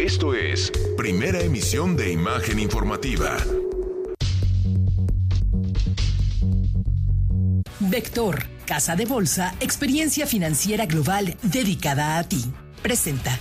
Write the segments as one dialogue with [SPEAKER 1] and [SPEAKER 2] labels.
[SPEAKER 1] Esto es Primera Emisión de Imagen Informativa.
[SPEAKER 2] Vector, Casa de Bolsa, experiencia financiera global dedicada a ti. Presenta.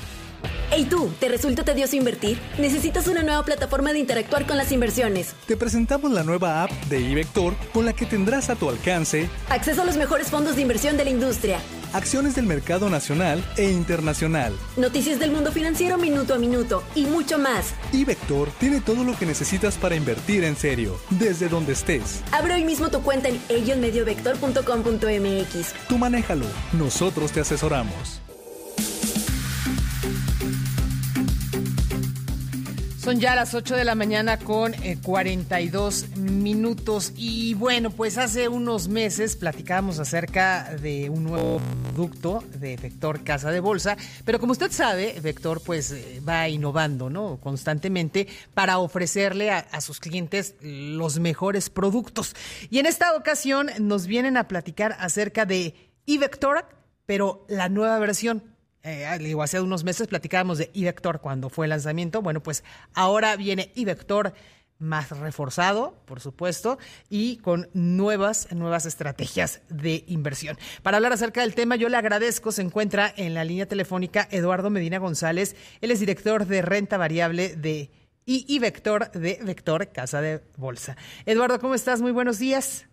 [SPEAKER 3] Hey tú, ¿te resulta tedioso invertir? ¿Necesitas una nueva plataforma de interactuar con las inversiones?
[SPEAKER 4] Te presentamos la nueva app de iVector con la que tendrás a tu alcance
[SPEAKER 3] acceso a los mejores fondos de inversión de la industria,
[SPEAKER 4] acciones del mercado nacional e internacional,
[SPEAKER 3] noticias del mundo financiero minuto a minuto y mucho más.
[SPEAKER 4] iVector tiene todo lo que necesitas para invertir en serio, desde donde estés.
[SPEAKER 3] Abre hoy mismo tu cuenta en elloenmediovector.com.mx.
[SPEAKER 4] Tú manéjalo, nosotros te asesoramos.
[SPEAKER 5] Son ya las 8 de la mañana con 42 eh, minutos y bueno, pues hace unos meses platicábamos acerca de un nuevo producto de Vector Casa de Bolsa, pero como usted sabe, Vector pues eh, va innovando, ¿no? Constantemente para ofrecerle a, sus clientes los mejores productos. Y en esta ocasión nos vienen a platicar acerca de eVector, pero la nueva versión eh, digo, hace unos meses platicábamos de iVector cuando fue el lanzamiento. Bueno, pues ahora viene iVector más reforzado, por supuesto, y con nuevas, nuevas estrategias de inversión. Para hablar acerca del tema, yo le agradezco, se encuentra en la línea telefónica Eduardo Medina González, él es director de renta variable de iVector de Vector Casa de Bolsa. Eduardo, ¿cómo estás? Muy buenos días.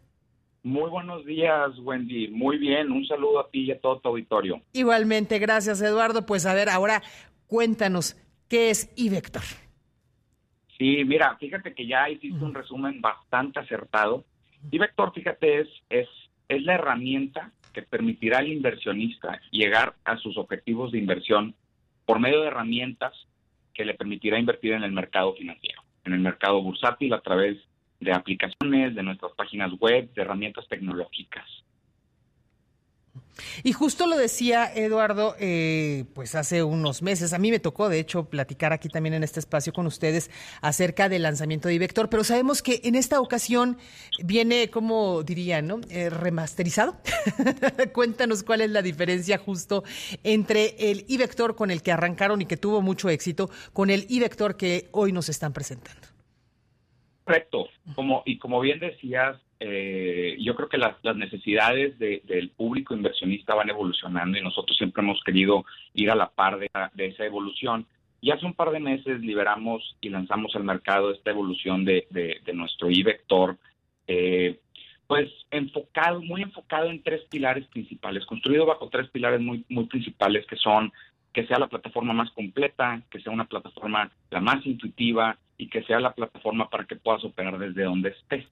[SPEAKER 6] Muy buenos días, Wendy. Muy bien, un saludo a ti y a todo tu auditorio.
[SPEAKER 5] Igualmente, gracias, Eduardo. Pues a ver, ahora cuéntanos, ¿qué es iVector?
[SPEAKER 6] Sí, mira, fíjate que ya hiciste un resumen bastante acertado. iVector, fíjate, es, es, es la herramienta que permitirá al inversionista llegar a sus objetivos de inversión por medio de herramientas que le permitirá invertir en el mercado financiero, en el mercado bursátil a través de aplicaciones, de nuestras páginas web, de herramientas tecnológicas.
[SPEAKER 5] Y justo lo decía Eduardo, eh, pues hace unos meses, a mí me tocó de hecho platicar aquí también en este espacio con ustedes acerca del lanzamiento de iVector, pero sabemos que en esta ocasión viene, como dirían, ¿no? Eh, remasterizado. Cuéntanos cuál es la diferencia justo entre el iVector con el que arrancaron y que tuvo mucho éxito, con el iVector que hoy nos están presentando.
[SPEAKER 6] Correcto. Como, y como bien decías, eh, yo creo que las, necesidades del público inversionista van evolucionando y nosotros siempre hemos querido ir a la par de, esa evolución. Y hace un par de meses liberamos y lanzamos al mercado esta evolución de, nuestro iVector, eh, pues enfocado, muy enfocado en tres pilares principales, construido bajo tres pilares muy, muy principales que son que sea la plataforma más completa, que sea una plataforma la más intuitiva y que sea la plataforma para que puedas operar desde donde estés.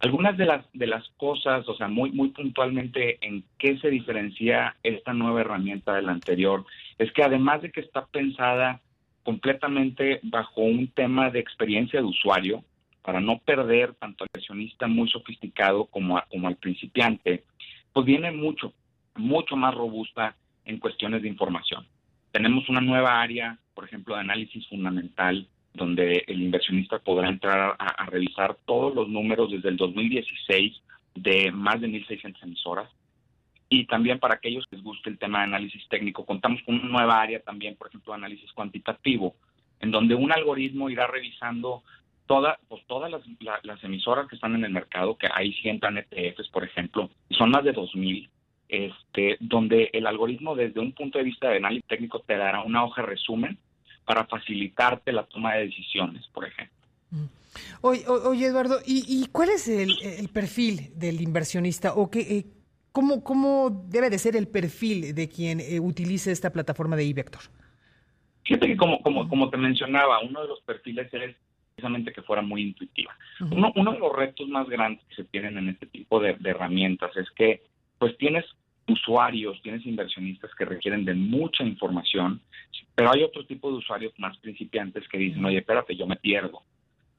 [SPEAKER 6] Algunas de las de las cosas, o sea, muy muy puntualmente en qué se diferencia esta nueva herramienta de la anterior, es que además de que está pensada completamente bajo un tema de experiencia de usuario, para no perder tanto al inversionista muy sofisticado como, como al principiante, pues viene mucho, mucho más robusta en cuestiones de información. Tenemos una nueva área, por ejemplo, de análisis fundamental, donde el inversionista podrá entrar a, revisar todos los números desde el 2016 de más de 1.600 emisoras. Y también para aquellos que les guste el tema de análisis técnico, contamos con una nueva área también, por ejemplo, análisis cuantitativo, en donde un algoritmo irá revisando toda, pues, todas las, las emisoras que están en el mercado, que sí entran ETFs, por ejemplo, y son más de 2.000 este, donde el algoritmo desde un punto de vista de análisis técnico te dará una hoja resumen para facilitarte la toma de decisiones, por ejemplo.
[SPEAKER 5] Mm. Oye, oye Eduardo, ¿y, cuál es el, perfil del inversionista o qué, eh, cómo, cómo debe de ser el perfil de quien eh, utilice esta plataforma de iVector?
[SPEAKER 6] Fíjate que como, como, como te mencionaba, uno de los perfiles es precisamente que fuera muy intuitiva. uno, uno, de los retos más grandes que se tienen en este tipo de, de herramientas es que pues tienes usuarios, tienes inversionistas que requieren de mucha información, pero hay otro tipo de usuarios más principiantes que dicen, oye, espérate, yo me pierdo.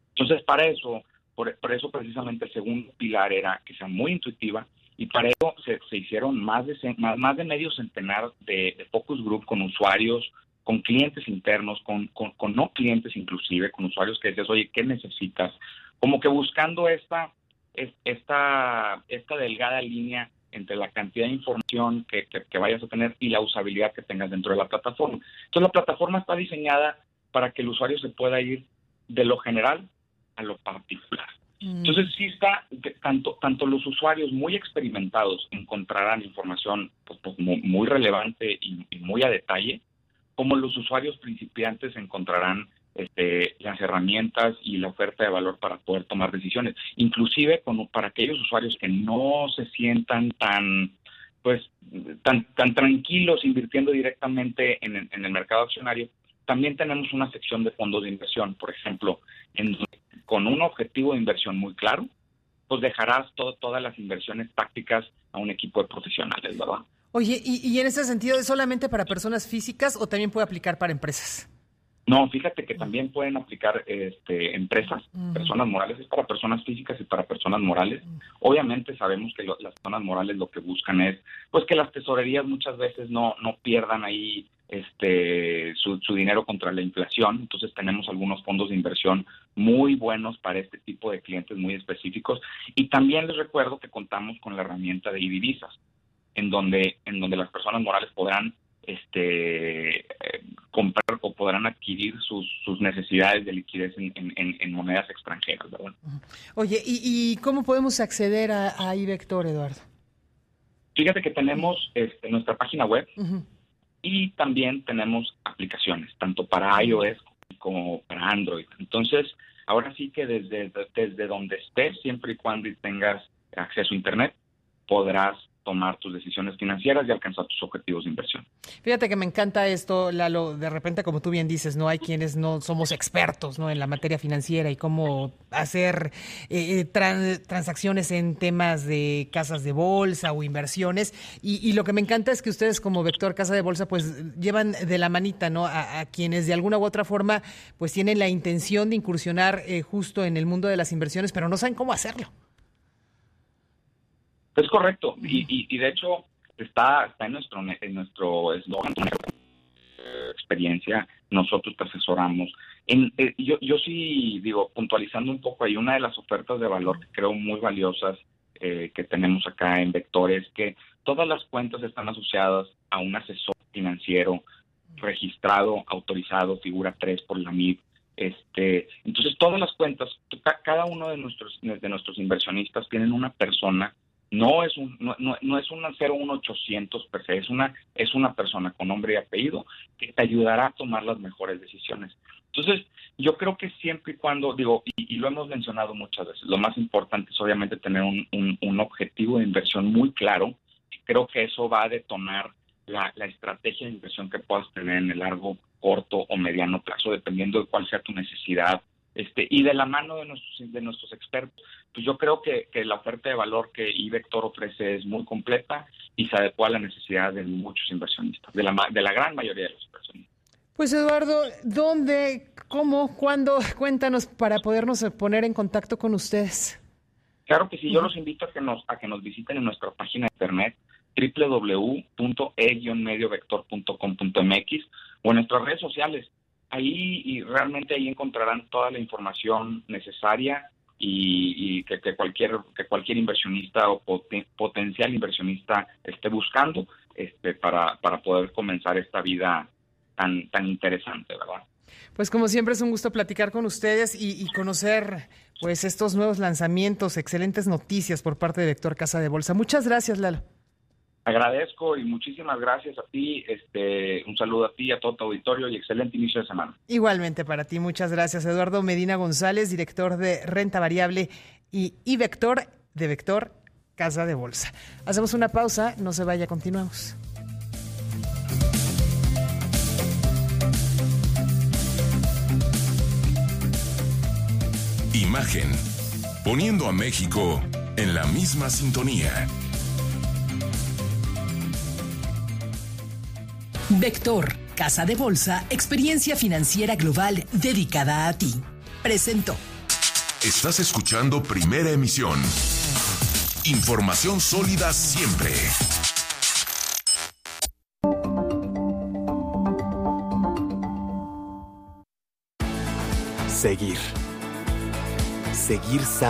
[SPEAKER 6] Entonces, para eso, por, eso precisamente el segundo pilar era que sea muy intuitiva y para eso se, hicieron más de, más, de medio centenar de, focus group con usuarios, con clientes internos, con, con, no clientes inclusive, con usuarios que dices, oye, ¿qué necesitas? Como que buscando esta, esta, esta delgada línea entre la cantidad de información que, vayas a tener y la usabilidad que tengas dentro de la plataforma. Entonces la plataforma está diseñada para que el usuario se pueda ir de lo general a lo particular.
[SPEAKER 5] Mm.
[SPEAKER 6] Entonces sí está, tanto, tanto los usuarios muy experimentados encontrarán información pues, pues, muy, relevante y, muy a detalle, como los usuarios principiantes encontrarán este, las herramientas y la oferta de valor para poder tomar decisiones. Inclusive con, para aquellos usuarios que no se sientan tan pues tan, tan tranquilos invirtiendo directamente en, en el mercado accionario, también tenemos una sección de fondos de inversión, por ejemplo, en, con un objetivo de inversión muy claro, pues dejarás todas las inversiones tácticas a un equipo de profesionales, ¿verdad?
[SPEAKER 5] Oye, ¿y, ¿y en ese sentido es solamente para personas físicas o también puede aplicar para empresas?
[SPEAKER 6] No, fíjate que también pueden aplicar este, empresas, personas morales, es para personas físicas y para personas morales. Obviamente sabemos que las personas morales lo que buscan es, pues que las tesorerías muchas veces no, no pierdan ahí este su, su, dinero contra la inflación. Entonces tenemos algunos fondos de inversión muy buenos para este tipo de clientes muy específicos. Y también les recuerdo que contamos con la herramienta de divisas, en donde, en donde las personas morales podrán este, eh, comprar o podrán adquirir sus, sus necesidades de liquidez en, en, monedas extranjeras, ¿verdad?
[SPEAKER 5] Oye, ¿y, cómo podemos acceder a, a iVector, Eduardo?
[SPEAKER 6] Fíjate que tenemos este, nuestra página web y también tenemos aplicaciones, tanto para iOS como para Android. Entonces, ahora sí que desde, desde donde estés, siempre y cuando tengas acceso a Internet, podrás tomar tus decisiones financieras y alcanzar tus objetivos de inversión.
[SPEAKER 5] Fíjate que me encanta esto, Lalo. De repente, como tú bien dices, no hay quienes no somos expertos ¿no? en la materia financiera y cómo hacer eh, eh, transacciones en temas de casas de bolsa o inversiones. Y, lo que me encanta es que ustedes, como Vector Casa de Bolsa, pues llevan de la manita ¿no? a, quienes de alguna u otra forma pues tienen la intención de incursionar eh, justo en el mundo de las inversiones, pero no saben cómo hacerlo.
[SPEAKER 6] Es correcto, y, y, de hecho está, está en nuestro en nuestro eslogan, experiencia, nosotros te asesoramos. En, eh, yo, yo sí digo, puntualizando un poco ahí, una de las ofertas de valor que creo muy valiosas eh, que tenemos acá en Vector es que todas las cuentas están asociadas a un asesor financiero registrado, autorizado, figura 3 por la MIB. Este, entonces todas las cuentas, cada uno de nuestros de nuestros inversionistas tienen una persona no es un no, no, es una 01800 per se, es una es una persona con nombre y apellido que te ayudará a tomar las mejores decisiones. Entonces, yo creo que siempre y cuando, digo, y, lo hemos mencionado muchas veces, lo más importante es obviamente tener un, un, objetivo de inversión muy claro. Creo que eso va a detonar la, la estrategia de inversión que puedas tener en el largo, corto o mediano plazo, dependiendo de cuál sea tu necesidad este, y de la mano de nuestros, de nuestros expertos. Pues yo creo que, la oferta de valor que iVector ofrece es muy completa y se adecua a la necesidad de muchos inversionistas, de la, de la gran mayoría de los inversionistas.
[SPEAKER 5] Pues Eduardo, ¿dónde, cómo, cuándo? Cuéntanos para podernos poner en contacto con ustedes.
[SPEAKER 6] Claro que sí, yo los invito a que nos, a que nos visiten en nuestra página de internet www.e-mediovector.com.mx o en nuestras redes sociales ahí y realmente ahí encontrarán toda la información necesaria y, que, cualquier que cualquier inversionista o potencial inversionista esté buscando este para, para poder comenzar esta vida tan tan interesante, ¿verdad?
[SPEAKER 5] Pues como siempre es un gusto platicar con ustedes y, y, conocer pues estos nuevos lanzamientos, excelentes noticias por parte de Vector Casa de Bolsa. Muchas gracias, Lalo.
[SPEAKER 6] Agradezco y muchísimas gracias a ti. Este, un saludo a ti, a todo tu auditorio y excelente inicio de semana.
[SPEAKER 5] Igualmente para ti, muchas gracias. Eduardo Medina González, director de Renta Variable y, y Vector de Vector Casa de Bolsa. Hacemos una pausa, no se vaya, continuamos.
[SPEAKER 1] Imagen, poniendo a México en la misma sintonía.
[SPEAKER 2] Vector, Casa de Bolsa, experiencia financiera global dedicada a ti. Presento.
[SPEAKER 1] Estás escuchando Primera Emisión. Información sólida siempre.
[SPEAKER 7] Seguir. Seguir sano